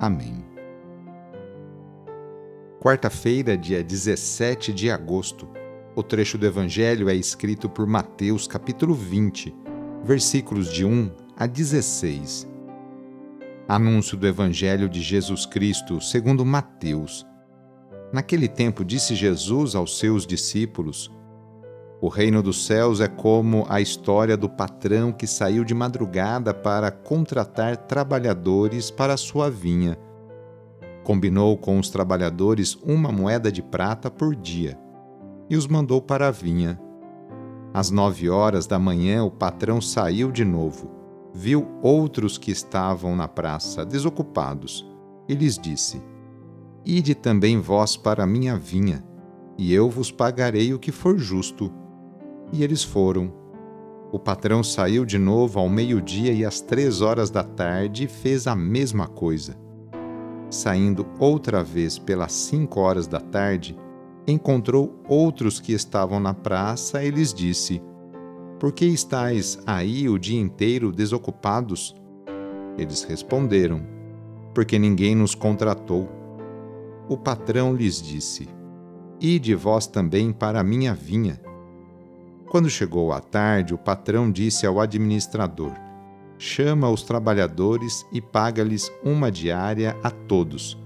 Amém. Quarta-feira, dia 17 de agosto. O trecho do Evangelho é escrito por Mateus, capítulo 20, versículos de 1 a 16. Anúncio do Evangelho de Jesus Cristo, segundo Mateus. Naquele tempo disse Jesus aos seus discípulos: O reino dos céus é como a história do patrão que saiu de madrugada para contratar trabalhadores para sua vinha. Combinou com os trabalhadores uma moeda de prata por dia e os mandou para a vinha. Às nove horas da manhã, o patrão saiu de novo, viu outros que estavam na praça, desocupados, e lhes disse: Ide também vós para a minha vinha, e eu vos pagarei o que for justo. E eles foram. O patrão saiu de novo ao meio-dia e às três horas da tarde e fez a mesma coisa. Saindo outra vez pelas cinco horas da tarde, encontrou outros que estavam na praça e lhes disse: Por que estáis aí o dia inteiro desocupados? Eles responderam: Porque ninguém nos contratou. O patrão lhes disse: Ide vós também para a minha vinha quando chegou a tarde, o patrão disse ao administrador: Chama os trabalhadores e paga-lhes uma diária a todos,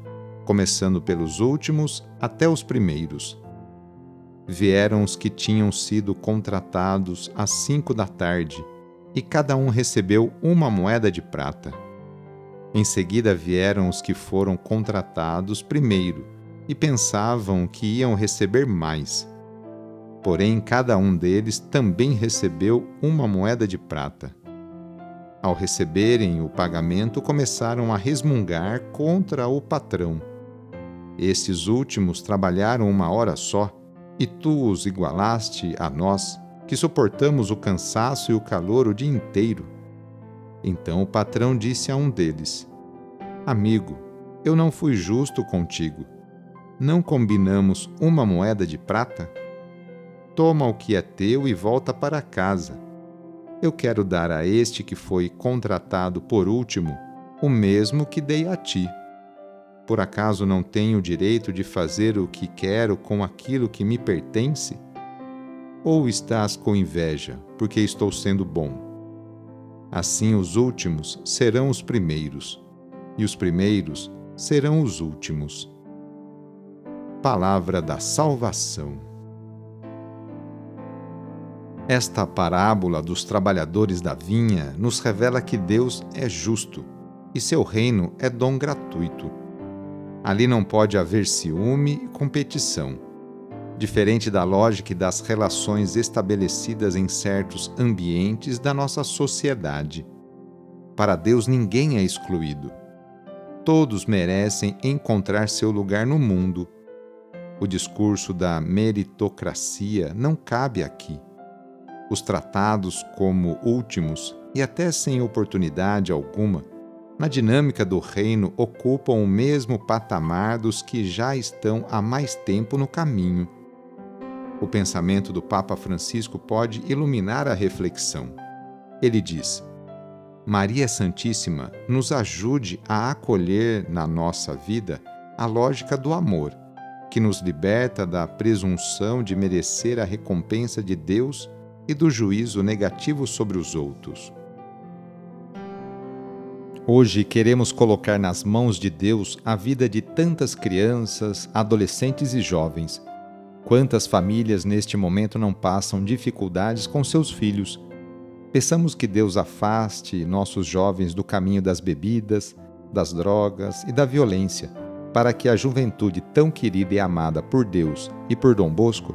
começando pelos últimos até os primeiros. Vieram os que tinham sido contratados às cinco da tarde, e cada um recebeu uma moeda de prata. Em seguida vieram os que foram contratados primeiro e pensavam que iam receber mais Porém, cada um deles também recebeu uma moeda de prata. Ao receberem o pagamento, começaram a resmungar contra o patrão. Estes últimos trabalharam uma hora só, e tu os igualaste a nós, que suportamos o cansaço e o calor o dia inteiro. Então o patrão disse a um deles: Amigo, eu não fui justo contigo. Não combinamos uma moeda de prata? Toma o que é teu e volta para casa. Eu quero dar a este que foi contratado por último o mesmo que dei a ti. Por acaso não tenho o direito de fazer o que quero com aquilo que me pertence? Ou estás com inveja, porque estou sendo bom? Assim os últimos serão os primeiros, e os primeiros serão os últimos. Palavra da Salvação. Esta parábola dos trabalhadores da vinha nos revela que Deus é justo e seu reino é dom gratuito. Ali não pode haver ciúme e competição. Diferente da lógica e das relações estabelecidas em certos ambientes da nossa sociedade. Para Deus ninguém é excluído. Todos merecem encontrar seu lugar no mundo. O discurso da meritocracia não cabe aqui os tratados como últimos e até sem oportunidade alguma, na dinâmica do reino ocupam o mesmo patamar dos que já estão há mais tempo no caminho. O pensamento do Papa Francisco pode iluminar a reflexão. Ele diz: Maria Santíssima nos ajude a acolher na nossa vida a lógica do amor, que nos liberta da presunção de merecer a recompensa de Deus e do juízo negativo sobre os outros. Hoje queremos colocar nas mãos de Deus a vida de tantas crianças, adolescentes e jovens. Quantas famílias neste momento não passam dificuldades com seus filhos? Peçamos que Deus afaste nossos jovens do caminho das bebidas, das drogas e da violência, para que a juventude tão querida e amada por Deus e por Dom Bosco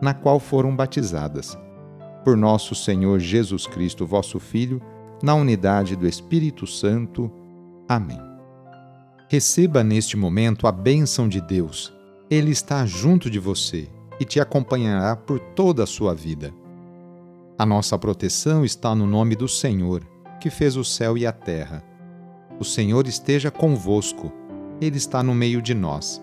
na qual foram batizadas. Por nosso Senhor Jesus Cristo, vosso Filho, na unidade do Espírito Santo. Amém. Receba neste momento a bênção de Deus. Ele está junto de você e te acompanhará por toda a sua vida. A nossa proteção está no nome do Senhor, que fez o céu e a terra. O Senhor esteja convosco, Ele está no meio de nós.